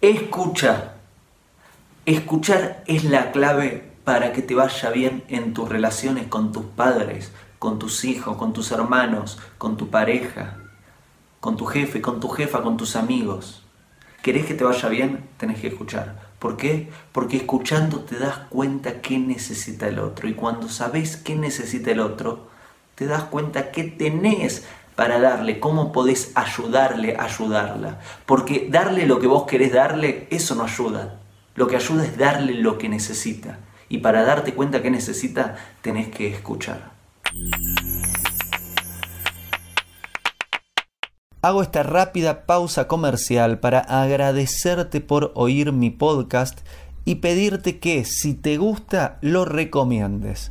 Escuchar es la clave para que te vaya bien en tus relaciones con tus padres, con tus hijos, con tus hermanos, con tu pareja, con tu jefe, con tu jefa, con tus amigos. ¿Querés que te vaya bien? Tenés que escuchar. ¿Por qué? Porque escuchando te das cuenta qué necesita el otro. Y cuando sabes qué necesita el otro, te das cuenta qué tenés para darle, cómo podés ayudarle, ayudarla. Porque darle lo que vos querés darle, eso no ayuda. Lo que ayuda es darle lo que necesita. Y para darte cuenta qué necesita, tenés que escuchar. Hago esta rápida pausa comercial para agradecerte por oír mi podcast y pedirte que si te gusta lo recomiendes.